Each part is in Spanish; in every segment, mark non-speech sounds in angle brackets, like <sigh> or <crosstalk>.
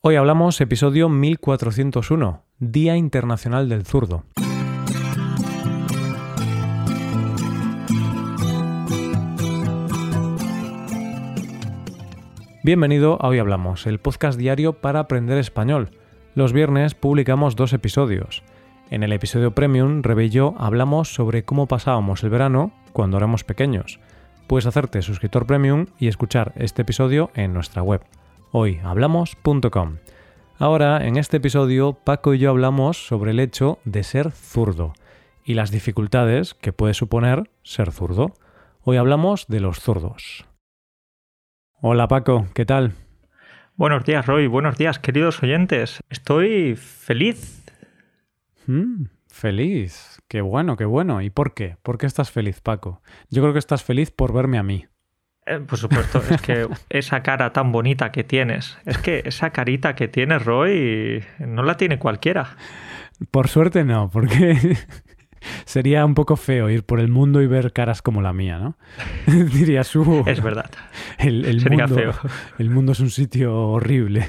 Hoy hablamos episodio 1401, Día Internacional del Zurdo. Bienvenido a Hoy Hablamos, el podcast diario para aprender español. Los viernes publicamos dos episodios. En el episodio Premium, Rebe y yo hablamos sobre cómo pasábamos el verano cuando éramos pequeños. Puedes hacerte suscriptor Premium y escuchar este episodio en nuestra web, hoyhablamos.com. Ahora, en este episodio, Paco y yo hablamos sobre el hecho de ser zurdo y las dificultades que puede suponer ser zurdo. Hoy hablamos de los zurdos. Hola Paco, ¿qué tal? Buenos días, Roy. Buenos días, queridos oyentes. Estoy feliz. Mm, feliz. Qué bueno, qué bueno. ¿Y por qué? ¿Por qué estás feliz, Paco? Yo creo que estás feliz por verme a mí. Eh, por supuesto, es que esa cara tan bonita que tienes, es que esa carita que tienes, Roy, no la tiene cualquiera. Por suerte no, porque <laughs> sería un poco feo ir por el mundo y ver caras como la mía, ¿no? <laughs> Dirías, uh, Es verdad. el, el Sería mundo, feo. el mundo es un sitio horrible.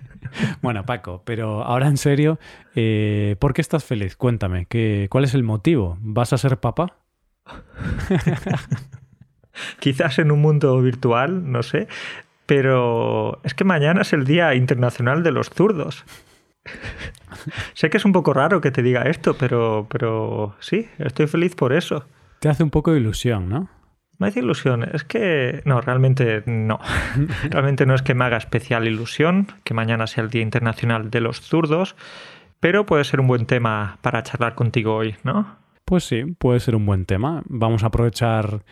<laughs> bueno, Paco, pero ahora en serio, eh, ¿por qué estás feliz? Cuéntame, ¿qué, ¿cuál es el motivo? ¿Vas a ser papá? Quizás en un mundo virtual, no sé, pero es que mañana es el Día Internacional de los Zurdos. <laughs> sé que es un poco raro que te diga esto, pero, pero sí, estoy feliz por eso. Te hace un poco de ilusión, ¿no? Me hace ilusión. Es que. No, realmente no. <laughs> realmente no es que me haga especial ilusión que mañana sea el Día Internacional de los Zurdos, pero puede ser un buen tema para charlar contigo hoy, ¿no? Pues sí, puede ser un buen tema. Vamos a aprovechar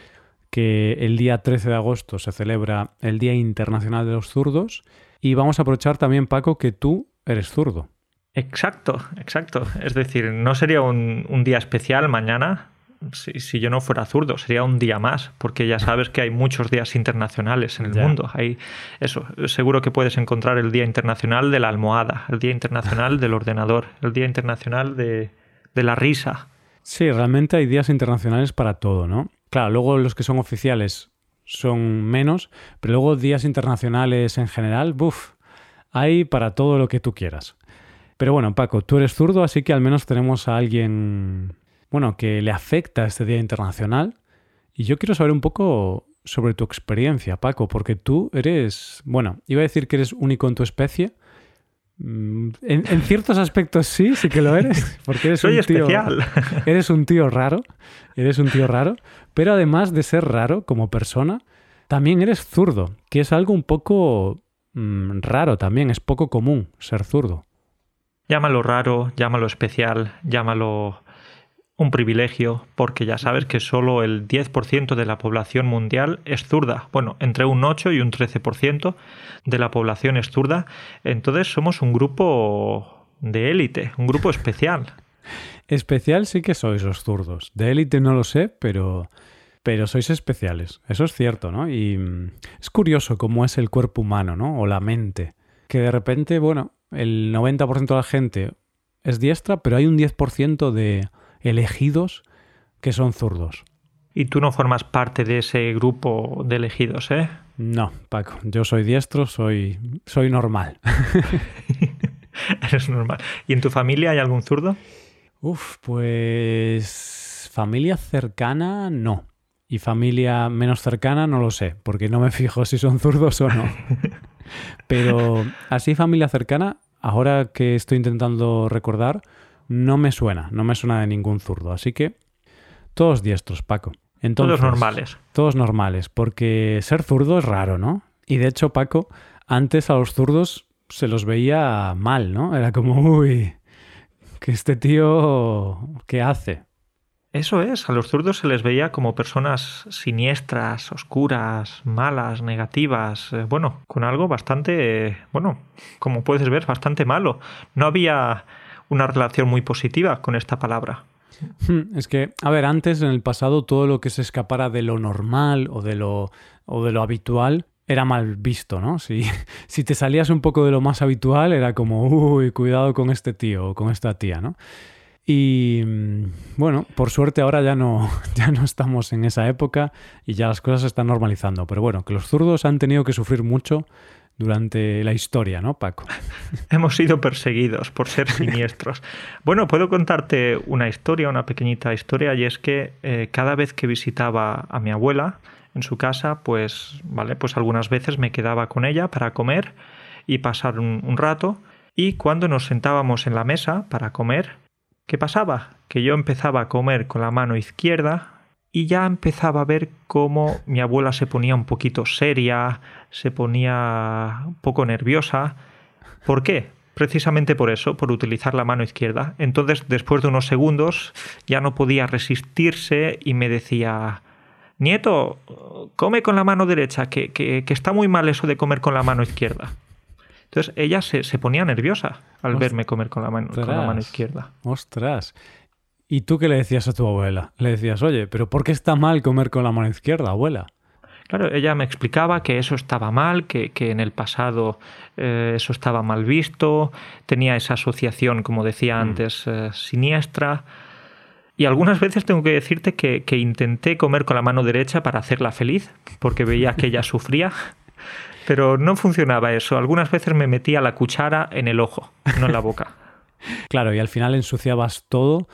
que el día 13 de agosto se celebra el Día Internacional de los Zurdos y vamos a aprovechar también, Paco, que tú eres zurdo. Exacto, exacto. Es decir, no sería un, un día especial mañana si, si, yo no fuera zurdo, sería un día más, porque ya sabes que hay muchos días internacionales en el Ya. mundo. Hay eso, seguro que puedes encontrar el Día Internacional de la almohada, el Día Internacional del ordenador, el Día Internacional de, de la risa. Sí, realmente hay días internacionales para todo, ¿no? Claro, luego los que son oficiales son menos, pero luego días internacionales en general, buf, hay para todo lo que tú quieras. Pero bueno, Paco, tú eres zurdo, así que al menos tenemos a alguien, bueno, que le afecta este Día Internacional. Y yo quiero saber un poco sobre tu experiencia, Paco, porque tú eres, bueno, iba a decir que eres único en tu especie. Mm, En, en ciertos aspectos sí, sí que lo eres, porque eres Soy un tío, especial. <laughs> Eres un tío raro, eres un tío raro, pero además de ser raro como persona, también eres zurdo, que es algo un poco mm, raro también, es poco común ser zurdo. Llámalo raro, llámalo especial, llámalo un privilegio, porque ya sabes que solo el 10% de la población mundial es zurda. Bueno, entre un 8 y un 13% de la población es zurda. Entonces somos un grupo de élite, un grupo especial. Especial sí que sois los zurdos. De élite no lo sé, pero, pero sois especiales. Eso es cierto, ¿no? Y mm, es curioso cómo es el cuerpo humano, ¿no? O la mente. Que de repente, bueno, el 90% de la gente es diestra, pero hay un 10% de elegidos que son zurdos. Y tú no formas parte de ese grupo de elegidos, ¿eh? No, Paco, yo soy diestro, soy, soy normal. <laughs> Eres normal. ¿Y en tu familia hay algún zurdo? Uf, pues familia cercana no. Y familia menos cercana no lo sé, porque no me <laughs> fijo si son zurdos o no. <laughs> Pero así familia cercana, ahora que estoy intentando recordar, no me suena, no me suena de ningún zurdo. Así que todos diestros, Paco. Entonces, Todos normales. Todos normales, porque ser zurdo es raro, ¿no? Y de hecho, Paco, antes a los zurdos se los veía mal, ¿no? Era como, uy, que este tío, ¿qué hace? Eso es, a los zurdos se les veía como personas siniestras, oscuras, malas, negativas, eh, bueno, con algo bastante, eh, bueno, como puedes ver, bastante malo. No había una relación muy positiva con esta palabra. Hmm, Es que, a ver, antes en el pasado todo lo que se escapara de lo normal o de lo, o de lo habitual era mal visto, ¿no? Si, <laughs> si te salías un poco de lo más habitual era como, uy, cuidado con este tío o con esta tía, ¿no? Y mm, bueno, por suerte ahora ya no, <laughs> ya no estamos en esa época y ya las cosas se están normalizando. Pero bueno, que los zurdos han tenido que sufrir mucho durante la historia, ¿no, Paco? <laughs> Hemos sido perseguidos por ser <laughs> siniestros. bueno, puedo contarte una historia, una pequeñita historia, y es que eh, cada vez que visitaba a mi abuela en su casa, pues, vale, pues algunas veces me quedaba con ella para comer y pasar un rato. Y cuando nos sentábamos en la mesa para comer, ¿qué pasaba? Que yo empezaba a comer con la mano izquierda y ya empezaba a ver cómo mi abuela se ponía un poquito seria, se ponía un poco nerviosa. ¿Por qué? Precisamente por eso, por utilizar la mano izquierda. Entonces, después de unos segundos, ya no podía resistirse y me decía, Nieto, come con la mano derecha, que, que, está muy mal eso de comer con la mano izquierda. Entonces ella se, se ponía nerviosa al verme comer con la, mano, con la mano izquierda. Ostras. ¿Y tú qué le decías a tu abuela? Le decías, oye, pero ¿por qué está mal comer con la mano izquierda, abuela? Claro, ella me explicaba que eso estaba mal, que, en el pasado eh, eso estaba mal visto, tenía esa asociación, como decía mm. antes, eh, siniestra. Y algunas veces tengo que decirte que, que, intenté comer con la mano derecha para hacerla feliz, porque veía que ella <laughs> sufría, pero no funcionaba eso. Algunas veces me metía la cuchara en el ojo, no en la boca. <laughs> claro, y al final ensuciabas todo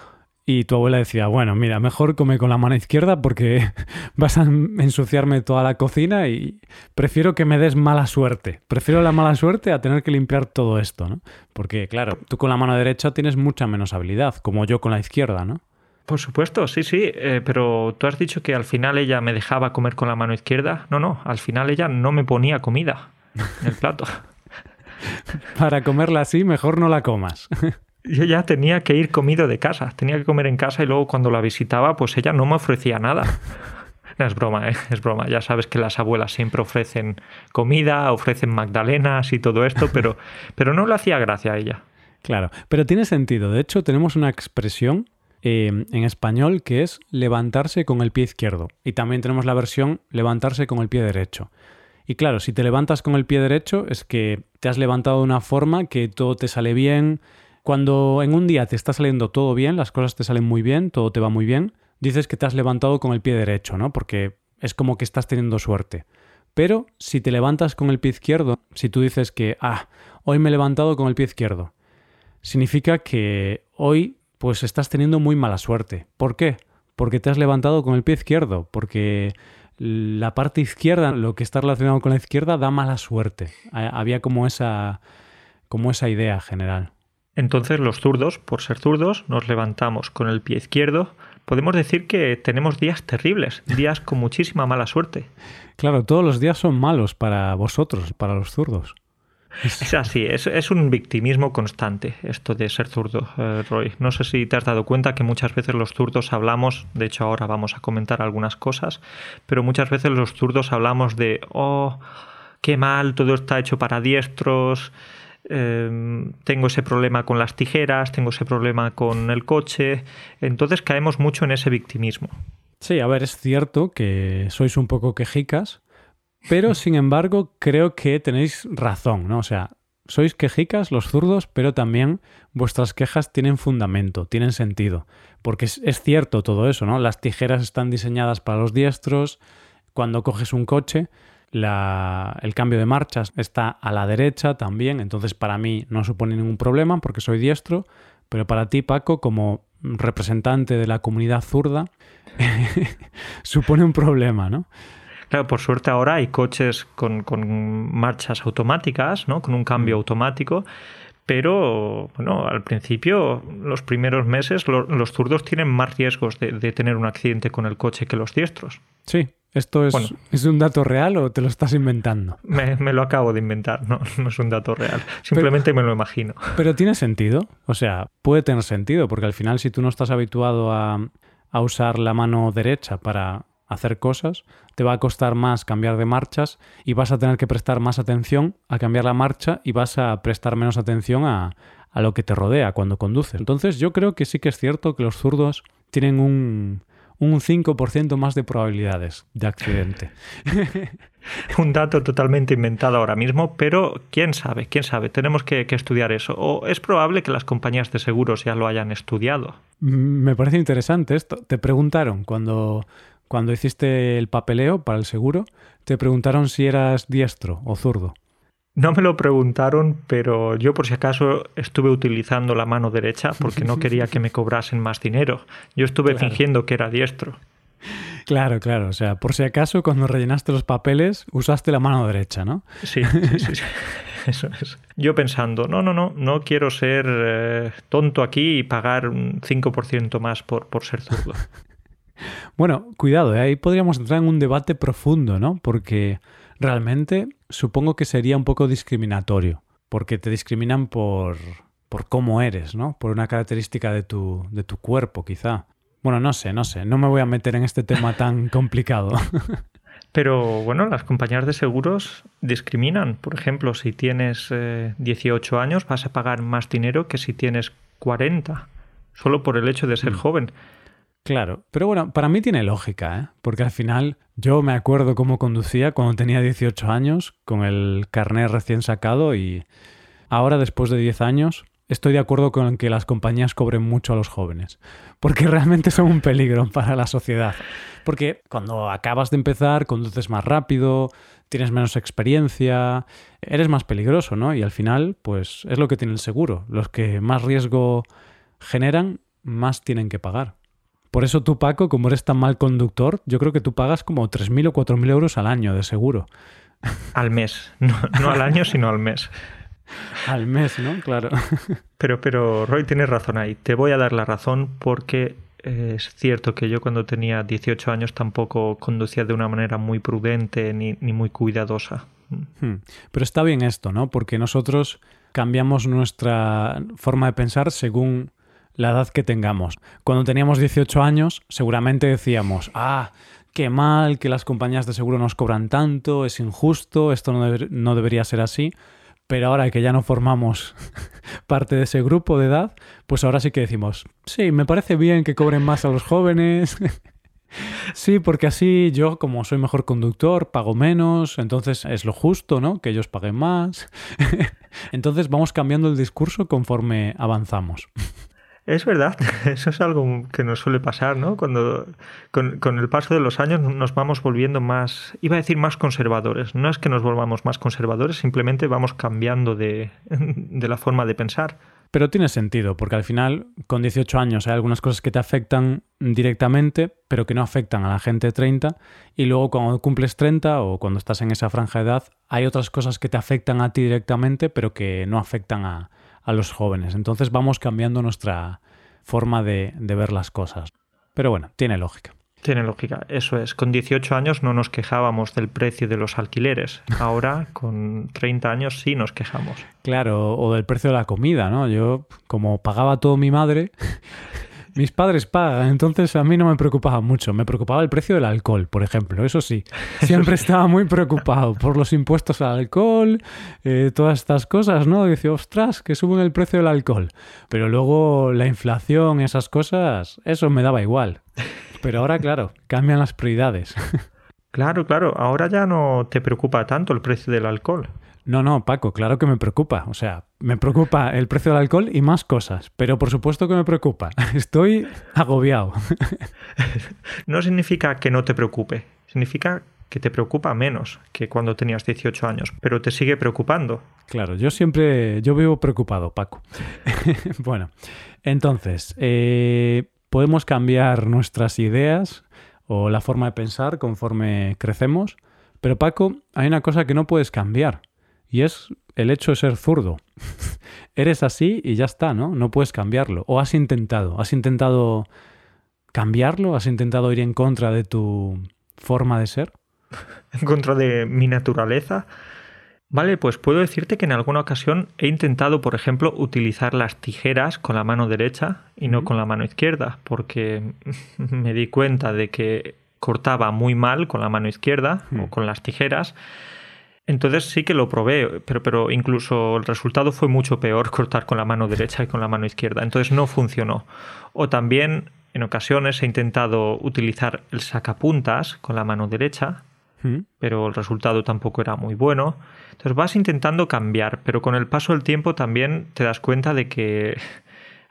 y tu abuela decía, bueno, mira, mejor come con la mano izquierda porque <laughs> vas a ensuciarme toda la cocina y prefiero que me des mala suerte. Prefiero la mala suerte a tener que limpiar todo esto, ¿no? Porque, claro, tú con la mano derecha tienes mucha menos habilidad, como yo con la izquierda, ¿no? Por supuesto, sí, sí, eh, pero tú has dicho que al final ella me dejaba comer con la mano izquierda. No, no, al final ella no me ponía comida en el plato. <laughs> Para comerla así, mejor no la comas. <laughs> yo ya tenía que ir comido de casa, tenía que comer en casa y luego cuando la visitaba, pues ella no me ofrecía nada. <laughs> No, es broma, ¿eh? es broma. Ya sabes que las abuelas siempre ofrecen comida, ofrecen magdalenas y todo esto, pero, <laughs> pero no le hacía gracia a ella. Claro, pero tiene sentido. De hecho, tenemos una expresión eh, en español que es levantarse con el pie izquierdo. Y también tenemos la versión levantarse con el pie derecho. Y claro, si te levantas con el pie derecho es que te has levantado de una forma que todo te sale bien, cuando en un día te está saliendo todo bien, las cosas te salen muy bien, todo te va muy bien, dices que te has levantado con el pie derecho, ¿no? Porque es como que estás teniendo suerte. Pero si te levantas con el pie izquierdo, si tú dices que, ah, hoy me he levantado con el pie izquierdo, significa que hoy pues estás teniendo muy mala suerte. ¿Por qué? Porque te has levantado con el pie izquierdo, porque la parte izquierda, lo que está relacionado con la izquierda, da mala suerte. Había como esa, como esa idea general. Entonces los zurdos, por ser zurdos, nos levantamos con el pie izquierdo. Podemos decir que tenemos días terribles, días con muchísima mala suerte. Claro, todos los días son malos para vosotros, para los zurdos. Es así, es, un victimismo constante esto de ser zurdo, eh, Roy. No sé si te has dado cuenta que muchas veces los zurdos hablamos, de hecho ahora vamos a comentar algunas cosas, pero muchas veces los zurdos hablamos de, oh, qué mal, todo está hecho para diestros, Em, tengo ese problema con las tijeras, tengo ese problema con el coche, entonces caemos mucho en ese victimismo. Sí, a ver, es cierto que sois un poco quejicas, pero sin embargo creo que tenéis razón, ¿no? O sea, sois quejicas los zurdos, pero también vuestras quejas tienen fundamento, tienen sentido, porque es, es cierto todo eso, ¿no? Las tijeras están diseñadas para los diestros, cuando coges un coche, el cambio de marchas está a la derecha también, entonces para mí no supone ningún problema porque soy diestro, pero para ti, Paco, como representante de la comunidad zurda, <laughs> supone un problema, ¿no? Claro, por suerte ahora hay coches con, marchas automáticas, ¿no? Con un cambio mm. automático. Pero, bueno, al principio, los primeros meses, los zurdos tienen más riesgos de, de, tener un accidente con el coche que los diestros. Sí, ¿Esto es, es, un dato real o te lo estás inventando? Me, lo acabo de inventar, no, no, es un dato real. Simplemente me lo imagino. Pero tiene sentido. O sea, puede tener sentido, porque al final, si tú no estás habituado a, a usar la mano derecha para hacer cosas, te va a costar más cambiar de marchas y vas a tener que prestar más atención a cambiar la marcha y vas a prestar menos atención a, a lo que te rodea cuando conduces. Entonces, yo creo que sí que es cierto que los zurdos tienen un un 5% más de probabilidades de accidente. <laughs> un dato totalmente inventado ahora mismo, pero quién sabe, quién sabe, tenemos que, estudiar eso. O es probable que las compañías de seguros ya lo hayan estudiado. Me parece interesante esto. Te preguntaron cuando, cuando hiciste el papeleo para el seguro, te preguntaron si eras diestro o zurdo. No me lo preguntaron, pero yo por si acaso estuve utilizando la mano derecha porque no <laughs> quería que me cobrasen más dinero. Yo estuve fingiendo que era diestro. Claro, claro. O sea, por si acaso cuando rellenaste los papeles usaste la mano derecha, ¿no? Sí, sí, sí. <laughs> Eso es. Yo pensando, no, no, no, no quiero ser eh, tonto aquí y pagar un 5% más por, por ser zurdo. <laughs> bueno, cuidado, ¿eh? ahí podríamos entrar en un debate profundo, ¿no? Porque realmente supongo que sería un poco discriminatorio, porque te discriminan por, por cómo eres, ¿no? Por una característica de tu, de tu cuerpo, quizá. Bueno, no sé, no sé, no me voy a meter en este tema tan <laughs> complicado. Pero bueno, las compañías de seguros discriminan. Por ejemplo, si tienes 18 eh, años vas a pagar más dinero que si tienes 40, solo por el hecho de ser mm. joven. Claro, pero bueno, para mí tiene lógica, ¿eh? porque al final yo me acuerdo cómo conducía cuando tenía 18 años, con el carnet recién sacado y ahora después de 10 años estoy de acuerdo con que las compañías cobren mucho a los jóvenes, porque <laughs> realmente son un peligro para la sociedad. Porque cuando acabas de empezar, conduces más rápido, tienes menos experiencia, eres más peligroso, ¿no? Y al final, pues es lo que tiene el seguro. Los que más riesgo generan, más tienen que pagar. Por eso tú, Paco, como eres tan mal conductor, yo creo que tú pagas como 3.000 o 4.000 euros al año de seguro. Al mes, no, al año, sino al mes. Al mes, ¿no? Claro. Pero, pero Roy tienes razón ahí. Te voy a dar la razón porque es cierto que yo cuando tenía 18 años tampoco conducía de una manera muy prudente ni, ni muy cuidadosa. Hmm. Pero está bien esto, ¿no? Porque nosotros cambiamos nuestra forma de pensar según la edad que tengamos. Cuando teníamos 18 años, seguramente decíamos, ah, qué mal que las compañías de seguro nos cobran tanto, es injusto, esto no, debería ser así. Pero ahora que ya no formamos <laughs> parte de ese grupo de edad, pues ahora sí que decimos, sí, me parece bien que cobren más a los jóvenes. <laughs> sí, porque así yo, como soy mejor conductor, pago menos, entonces es lo justo, ¿no? Que ellos paguen más. <laughs> entonces vamos cambiando el discurso conforme avanzamos. Es verdad, <laughs> eso es algo que nos suele pasar, ¿no? Cuando con, el paso de los años nos vamos volviendo más, iba a decir más conservadores. No es que nos volvamos más conservadores, simplemente vamos cambiando de, <laughs> de la forma de pensar. Pero tiene sentido, porque al final, con 18 años hay algunas cosas que te afectan directamente, pero que no afectan a la gente de 30, y luego cuando cumples 30 o cuando estás en esa franja de edad, hay otras cosas que te afectan a ti directamente, pero que no afectan a, a los jóvenes. Entonces vamos cambiando nuestra forma de, ver las cosas. Pero bueno, tiene lógica. Tiene lógica, eso es. Con 18 años no nos quejábamos del precio de los alquileres. Ahora, con 30 años, sí nos quejamos. Claro, o del precio de la comida, ¿no? Yo, como pagaba todo mi madre, mis padres pagan, entonces a mí no me preocupaba mucho. Me preocupaba el precio del alcohol, por ejemplo. Eso sí, siempre <laughs> estaba muy preocupado por los impuestos al alcohol, eh, todas estas cosas, ¿no? Dice, ostras, que suben el precio del alcohol. Pero luego la inflación, esas cosas, eso me daba igual. Pero ahora, claro, cambian las prioridades. <laughs> Claro, claro, ahora ya no te preocupa tanto el precio del alcohol. No, no, Paco, claro que me preocupa. O sea, me preocupa el precio del alcohol y más cosas. Pero por supuesto que me preocupa. <laughs> Estoy agobiado. <laughs> No significa que no te preocupe. Significa que te preocupa menos que cuando tenías 18 años, pero te sigue preocupando. Claro, yo siempre, yo vivo preocupado, Paco. <laughs> bueno, entonces, eh, podemos cambiar nuestras ideas o la forma de pensar conforme crecemos, pero Paco, hay una cosa que no puedes cambiar y es el hecho de ser zurdo. <laughs> Eres así y ya está, ¿no? No puedes cambiarlo. ¿O has intentado? ¿Has intentado cambiarlo? ¿Has intentado ir en contra de tu forma de ser? <laughs> ¿En contra de mi naturaleza? Vale, pues puedo decirte que en alguna ocasión he intentado, por ejemplo, utilizar las tijeras con la mano derecha y no con la mano izquierda, porque <laughs> me di cuenta de que cortaba muy mal con la mano izquierda o con las tijeras entonces sí que lo probé, pero, pero incluso el resultado fue mucho peor <laughs> cortar con la mano derecha y con la mano izquierda. Entonces no funcionó. O también en ocasiones he intentado utilizar el sacapuntas con la mano derecha, mm. pero el resultado tampoco era muy bueno. Entonces vas intentando cambiar, pero con el paso del tiempo también te das cuenta de que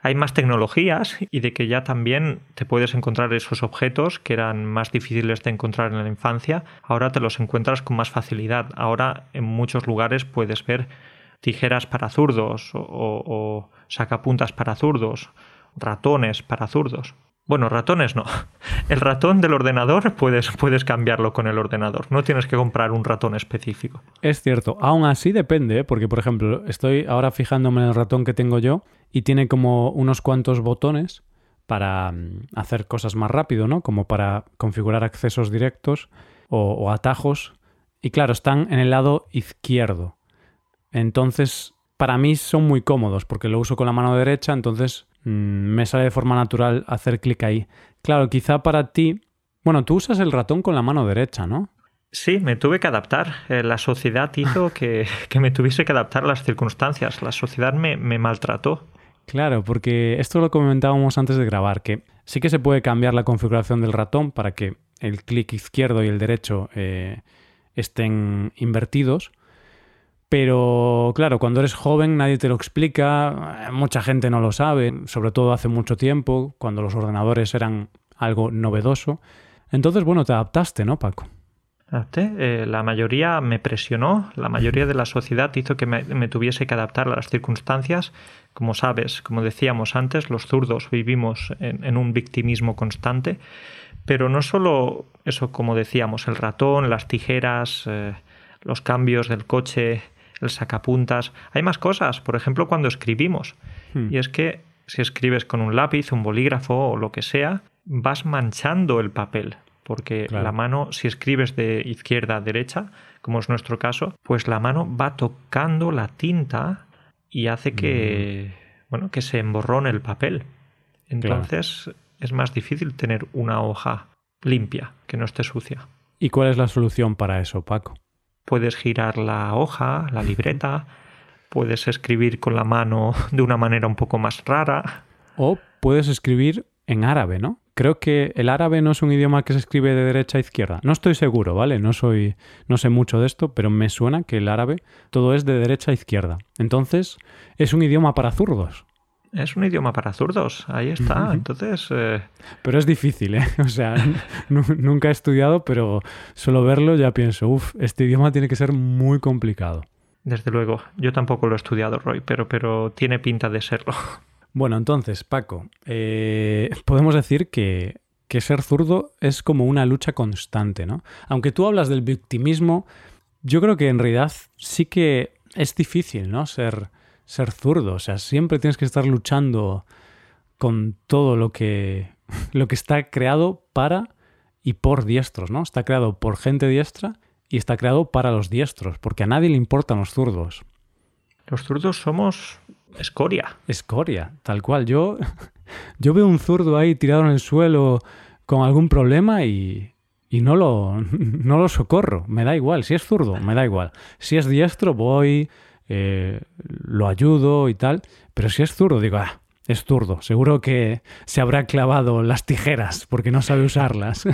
hay más tecnologías y de que ya también te puedes encontrar esos objetos que eran más difíciles de encontrar en la infancia, ahora te los encuentras con más facilidad. Ahora en muchos lugares puedes ver tijeras para zurdos o, o sacapuntas para zurdos, ratones para zurdos. Bueno, ratones no. <laughs> El ratón del ordenador puedes, puedes cambiarlo con el ordenador. No tienes que comprar un ratón específico. Es cierto. Aún así depende, ¿eh? porque por ejemplo, estoy ahora fijándome en el ratón que tengo yo y tiene como unos cuantos botones para mm, hacer cosas más rápido, ¿no? Como para configurar accesos directos o, atajos. Y claro, están en el lado izquierdo. Entonces, para mí son muy cómodos porque lo uso con la mano derecha, entonces me sale de forma natural hacer clic ahí. Claro, quizá para ti... Bueno, tú usas el ratón con la mano derecha, ¿no? Sí, me tuve que adaptar. Eh, la sociedad hizo <laughs> que, me tuviese que adaptar a las circunstancias. La sociedad me, maltrató. Claro, porque esto lo comentábamos antes de grabar, que sí que se puede cambiar la configuración del ratón para que el clic izquierdo y el derecho eh, estén invertidos, pero claro, cuando eres joven nadie te lo explica, mucha gente no lo sabe, sobre todo hace mucho tiempo, cuando los ordenadores eran algo novedoso. Entonces, bueno, te adaptaste, ¿no, Paco? Eh, la mayoría me presionó, la mayoría de la sociedad hizo que me, tuviese que adaptar a las circunstancias. Como sabes, como decíamos antes, los zurdos vivimos en, un victimismo constante, pero no solo eso, como decíamos, el ratón, las tijeras, eh, los cambios del coche, el sacapuntas. Hay más cosas, por ejemplo, cuando escribimos. Hmm. Y es que si escribes con un lápiz, un bolígrafo o lo que sea, vas manchando el papel. Porque la mano, si escribes de izquierda a derecha, como es nuestro caso, pues la mano va tocando la tinta y hace que, hmm. bueno, que se emborrone el papel. Entonces es más difícil tener una hoja limpia, que no esté sucia. ¿Y cuál es la solución para eso, Paco? Puedes girar la hoja, la libreta, puedes escribir con la mano <laughs> de una manera un poco más rara. O puedes escribir en árabe, ¿no? Creo que el árabe no es un idioma que se escribe de derecha a izquierda. No estoy seguro, ¿vale? No soy no sé mucho de esto, pero me suena que el árabe todo es de derecha a izquierda. Entonces, es un idioma para zurdos es un idioma para zurdos, ahí está. Entonces. Eh, pero es difícil, ¿eh? <laughs> O sea, <laughs> nunca he estudiado, pero solo verlo ya pienso, uff, este idioma tiene que ser muy complicado. Desde luego, yo tampoco lo he estudiado, Roy, pero, pero tiene pinta de serlo. <laughs> Bueno, entonces, Paco, eh, podemos decir que, que ser zurdo es como una lucha constante, ¿no? Aunque tú hablas del victimismo, yo creo que en realidad sí que es difícil, ¿no? Ser ser zurdo. O sea, siempre tienes que estar luchando con todo lo que, lo que está creado para y por diestros, ¿no? Está creado por gente diestra y está creado para los diestros, porque a nadie le importan los zurdos. Los zurdos somos escoria. Escoria, tal cual. Yo, <laughs> yo veo un zurdo ahí tirado en el suelo con algún problema y, y no, lo, <laughs> no lo socorro. Me da igual. Si es zurdo, me da igual. Si es diestro, voy, eh, lo ayudo y tal, pero si es zurdo, digo, ah, es zurdo, seguro que se habrá clavado las tijeras porque no sabe usarlas.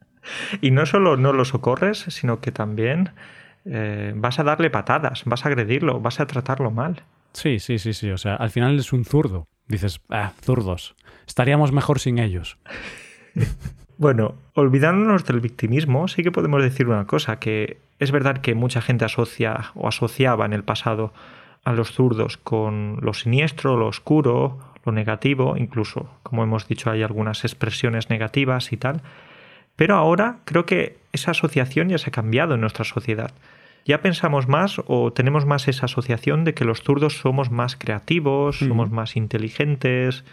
<laughs> y no solo no lo socorres, sino que también eh, vas a darle patadas, vas a agredirlo, vas a tratarlo mal. Sí, sí, sí, sí, o sea, al final es un zurdo. Dices, ah, zurdos, estaríamos mejor sin ellos. <laughs> Bueno, olvidándonos del victimismo, sí que podemos decir una cosa, que es verdad que mucha gente asocia o asociaba en el pasado a los zurdos con lo siniestro, lo oscuro, lo negativo, incluso, como hemos dicho, hay algunas expresiones negativas y tal. Pero ahora creo que esa asociación ya se ha cambiado en nuestra sociedad. Ya pensamos más o tenemos más esa asociación de que los zurdos somos más creativos, somos más inteligentes,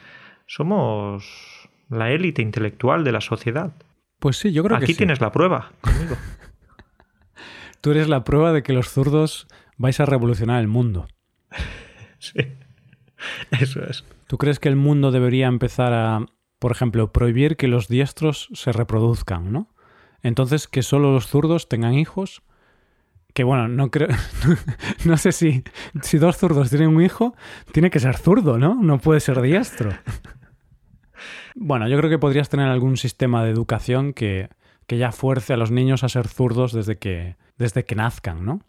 somos la élite intelectual de la sociedad. Pues sí, yo creo que sí. Aquí tienes la prueba <laughs> conmigo. Tú eres la prueba de que los zurdos vais a revolucionar el mundo. <laughs> sí, eso es. ¿Tú crees que el mundo debería empezar a, por ejemplo, prohibir que los diestros se reproduzcan, ¿no? Entonces, que solo los zurdos tengan hijos. Que bueno, no creo. <laughs> no sé si, si dos zurdos tienen un hijo, tiene que ser zurdo, ¿no? No puede ser diestro. Bueno, yo creo que podrías tener algún sistema de educación que, que ya fuerce a los niños a ser zurdos desde que, desde que nazcan, ¿no?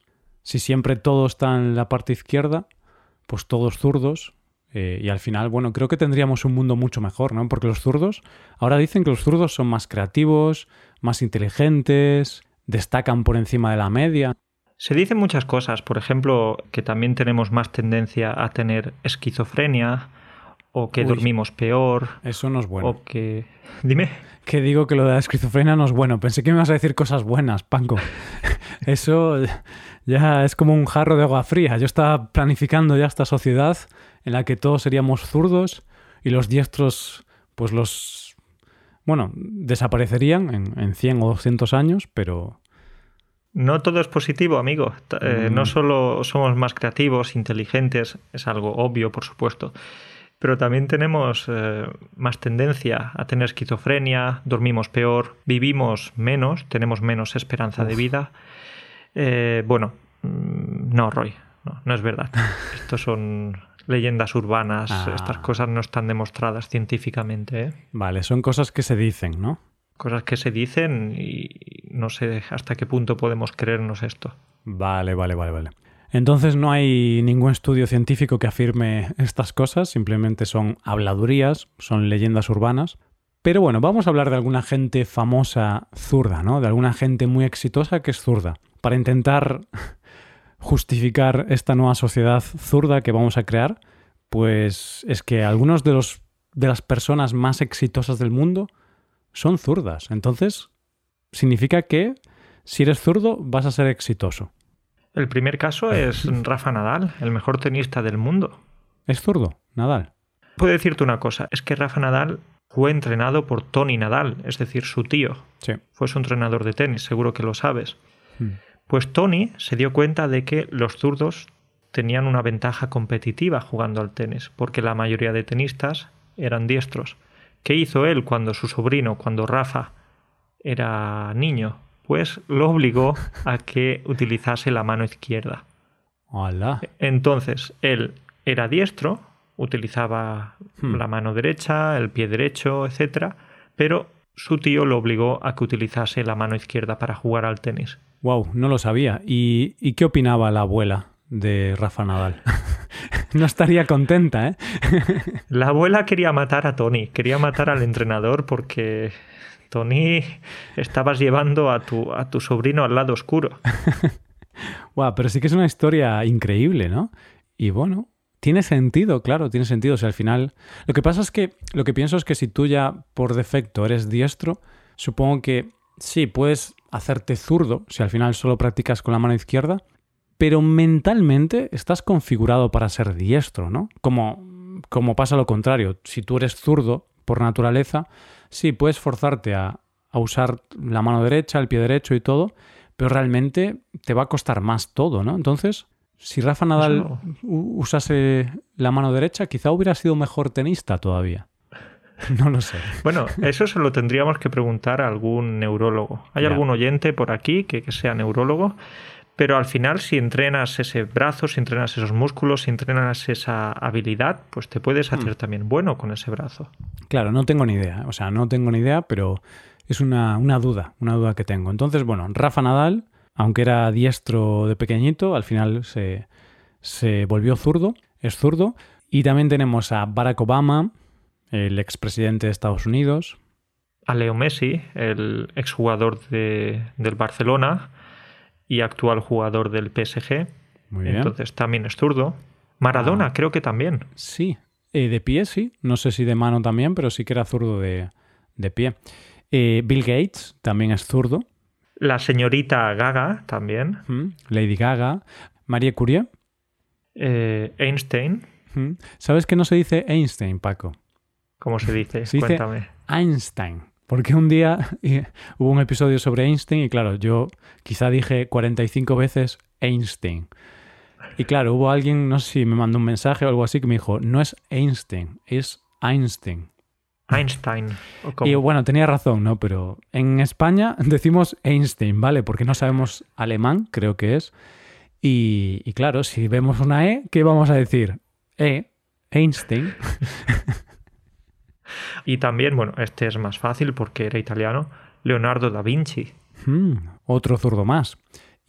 Si siempre todo está en la parte izquierda, pues todos zurdos, eh, y al final, bueno, creo que tendríamos un mundo mucho mejor, ¿no? Porque los zurdos, ahora dicen que los zurdos son más creativos, más inteligentes, destacan por encima de la media. Se dicen muchas cosas, por ejemplo, que también tenemos más tendencia a tener esquizofrenia, o que dormimos peor. Eso no es bueno. O que. Dime. Que digo que lo de la esquizofrenia no es bueno. Pensé que me ibas a decir cosas buenas, Panco. <laughs> Eso ya es como un jarro de agua fría. Yo estaba planificando ya esta sociedad en la que todos seríamos zurdos y los diestros, pues los. Bueno, desaparecerían en, en 100 o 200 años, pero. No todo es positivo, amigo. Eh, no mm. solo somos más creativos, inteligentes, es algo obvio, por supuesto, pero también tenemos eh, más tendencia a tener esquizofrenia, dormimos peor, vivimos menos, tenemos menos esperanza de vida. Eh, bueno, mm, no, Roy, no, es verdad. <laughs> Estos son leyendas urbanas, ah. estas cosas no están demostradas científicamente. ¿eh? Vale, son cosas que se dicen, ¿no? Cosas que se dicen y no sé hasta qué punto podemos creernos esto. Vale, vale, vale, vale. Entonces no hay ningún estudio científico que afirme estas cosas, simplemente son habladurías, son leyendas urbanas. Pero bueno, vamos a hablar de alguna gente famosa zurda, ¿no? De alguna gente muy exitosa que es zurda, para intentar <laughs> justificar esta nueva sociedad zurda que vamos a crear, pues es que algunos de los de las personas más exitosas del mundo son zurdas. Entonces, significa que si eres zurdo vas a ser exitoso. El primer caso es Rafa Nadal, el mejor tenista del mundo. ¿Es zurdo, Nadal? Puedo decirte una cosa, es que Rafa Nadal fue entrenado por Tony Nadal, es decir, su tío. Sí. Fue su entrenador de tenis, seguro que lo sabes. Hmm. Pues Tony se dio cuenta de que los zurdos tenían una ventaja competitiva jugando al tenis, porque la mayoría de tenistas eran diestros. ¿Qué hizo él cuando su sobrino, cuando Rafa era niño? Pues lo obligó a que utilizase la mano izquierda. Hola. Entonces, él era diestro, utilizaba hmm. la mano derecha, el pie derecho, etc. Pero su tío lo obligó a que utilizase la mano izquierda para jugar al tenis. Wow, no lo sabía. ¿Y, y qué opinaba la abuela de Rafa Nadal? <laughs> no estaría contenta, ¿eh? <laughs> la abuela quería matar a Tony, quería matar al entrenador porque Tony, estabas llevando a tu, a tu sobrino al lado oscuro. <laughs> wow, pero sí que es una historia increíble, ¿no? Y bueno, tiene sentido, claro, tiene sentido. O sea, al final. Lo que pasa es que lo que pienso es que si tú ya por defecto eres diestro, supongo que sí, puedes hacerte zurdo si al final solo practicas con la mano izquierda, pero mentalmente estás configurado para ser diestro, ¿no? Como, como pasa lo contrario. Si tú eres zurdo por naturaleza, sí, puedes forzarte a, usar la mano derecha, el pie derecho y todo, pero realmente te va a costar más todo, ¿no? Entonces, si Rafa Nadal usase la mano derecha, quizá hubiera sido mejor tenista todavía. <laughs> No lo sé. Bueno, eso se lo tendríamos que preguntar a algún neurólogo. ¿Hay algún oyente por aquí que, que, sea neurólogo? Pero al final, si entrenas ese brazo, si entrenas esos músculos, si entrenas esa habilidad, pues te puedes hacer hmm. también bueno con ese brazo. Claro, no tengo ni idea. O sea, no tengo ni idea, pero es una, duda, una duda que tengo. Entonces, bueno, Rafa Nadal, aunque era diestro de pequeñito, al final se, se volvió zurdo, es zurdo. Y también tenemos a Barack Obama, el expresidente de Estados Unidos. A Leo Messi, el exjugador de, del Barcelona y actual jugador del PSG. Muy bien. Entonces también es zurdo. Maradona, ah. creo que también. Sí, eh, de pie sí. No sé si de mano también, pero sí que era zurdo de, pie. Eh, Bill Gates también es zurdo. La señorita Gaga también. Lady Gaga. María Curie. Eh, Einstein. ¿Sabes que no se dice Einstein, Paco? ¿Cómo se dice? Cuéntame. Einstein. Porque un día <laughs> hubo un episodio sobre Einstein y claro, yo quizá dije 45 veces Einstein. Y claro, hubo alguien, no sé si me mandó un mensaje o algo así, que me dijo, no es Einstein, es Einstein. Einstein. Y bueno, tenía razón, ¿no? Pero en España <laughs> decimos Einstein, ¿vale? Porque no sabemos alemán, creo que es. Y, y claro, si vemos una E, ¿qué vamos a decir? E, Einstein. <laughs> Y también, bueno, este es más fácil porque era italiano, Leonardo da Vinci. Hmm, otro zurdo más.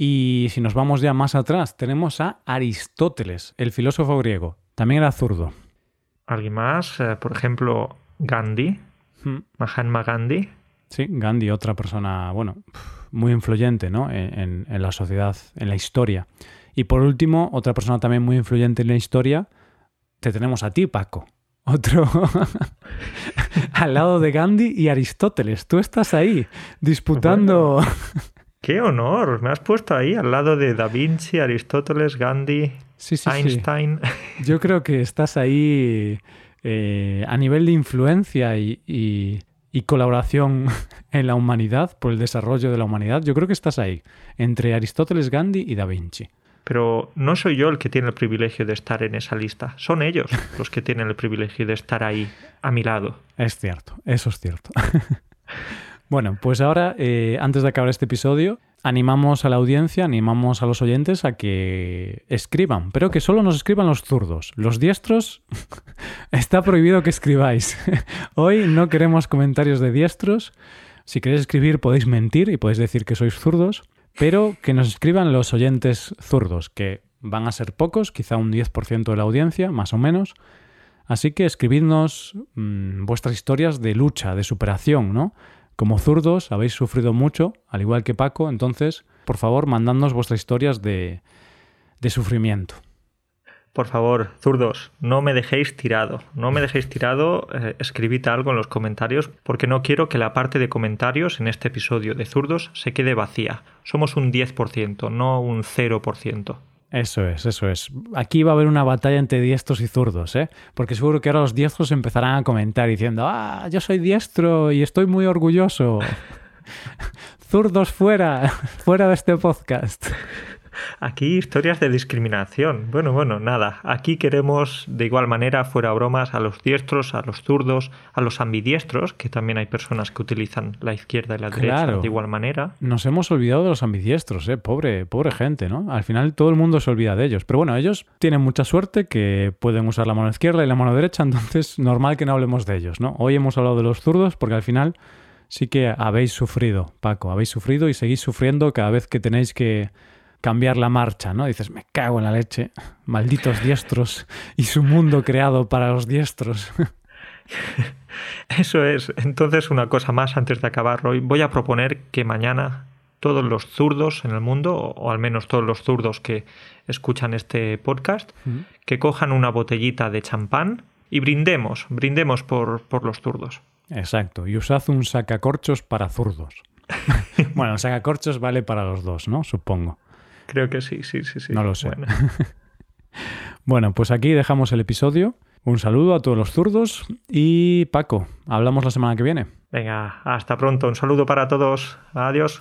Y si nos vamos ya más atrás, tenemos a Aristóteles, el filósofo griego. También era zurdo. ¿Alguien más? Eh, por ejemplo, Gandhi, Hmm. Mahatma Gandhi. Sí, Gandhi, otra persona, bueno, muy influyente ¿no? en, en- en la sociedad, en la historia. Y por último, otra persona también muy influyente en la historia, te tenemos a ti, Paco. <laughs> Otro <laughs> al lado de Gandhi y Aristóteles. Tú estás ahí disputando. <laughs> ¡Qué honor! Me has puesto ahí al lado de Da Vinci, Aristóteles, Gandhi, Sí, sí, sí. Einstein. <laughs> Yo creo que estás ahí eh, a nivel de influencia y, y- y colaboración <laughs> en la humanidad, por el desarrollo de la humanidad. Yo creo que estás ahí, entre Aristóteles, Gandhi y Da Vinci. Pero no soy yo el que tiene el privilegio de estar en esa lista. Son ellos los que tienen el privilegio de estar ahí, a mi lado. Es cierto, eso es cierto. <laughs> bueno, pues ahora, eh, antes de acabar este episodio, animamos a la audiencia, animamos a los oyentes a que escriban, pero que solo nos escriban los zurdos. Los diestros, <laughs> está prohibido que escribáis. <laughs> Hoy no queremos comentarios de diestros. Si queréis escribir podéis mentir y podéis decir que sois zurdos, pero que nos escriban los oyentes zurdos, que van a ser pocos, quizá un 10% de la audiencia, más o menos. Así que escribidnos mm, vuestras historias de lucha, de superación, ¿no? Como zurdos habéis sufrido mucho, al igual que Paco, entonces, por favor, mandadnos vuestras historias de, de sufrimiento. Por favor, zurdos, no me dejéis tirado. No me dejéis tirado. eh, escribid algo en los comentarios porque no quiero que la parte de comentarios en este episodio de zurdos se quede vacía. Somos un 10%, no un 0%. Eso es, eso es. Aquí va a haber una batalla entre diestros y zurdos, ¿eh? Porque seguro que ahora los diestros empezarán a comentar diciendo, ah, yo soy diestro y estoy muy orgulloso. <laughs> Zurdos fuera, <laughs> fuera de este podcast. Aquí historias de discriminación. Bueno, bueno, nada. Aquí queremos de igual manera, fuera bromas, a los diestros, a los zurdos, a los ambidiestros, que también hay personas que utilizan la izquierda y la derecha de igual manera. Nos hemos olvidado de los ambidiestros, ¿eh? Pobre, pobre gente, ¿no? Al final todo el mundo se olvida de ellos. Pero bueno, ellos tienen mucha suerte que pueden usar la mano izquierda y la mano derecha, <laughs> entonces normal que no hablemos de ellos, ¿no? Hoy hemos hablado de los zurdos porque al final sí que habéis sufrido, Paco, habéis sufrido y seguís sufriendo cada vez que tenéis que cambiar la marcha, ¿no? Dices, me cago en la leche, malditos diestros y su mundo creado para los diestros. <laughs> Eso es. Entonces, una cosa más antes de acabar hoy. Voy a proponer que mañana todos los zurdos en el mundo, o al menos todos los zurdos que escuchan este podcast, que cojan una botellita de champán y brindemos, brindemos por, por los zurdos. Exacto, y usad un sacacorchos para zurdos. <laughs> bueno, el sacacorchos vale para los dos, ¿no? Supongo. Creo que sí, sí, sí, sí. No lo sé. Bueno, <laughs> Bueno, pues aquí dejamos el episodio. Un saludo a todos los zurdos y Paco, hablamos la semana que viene. venga, hasta pronto. Un saludo para todos. Adiós.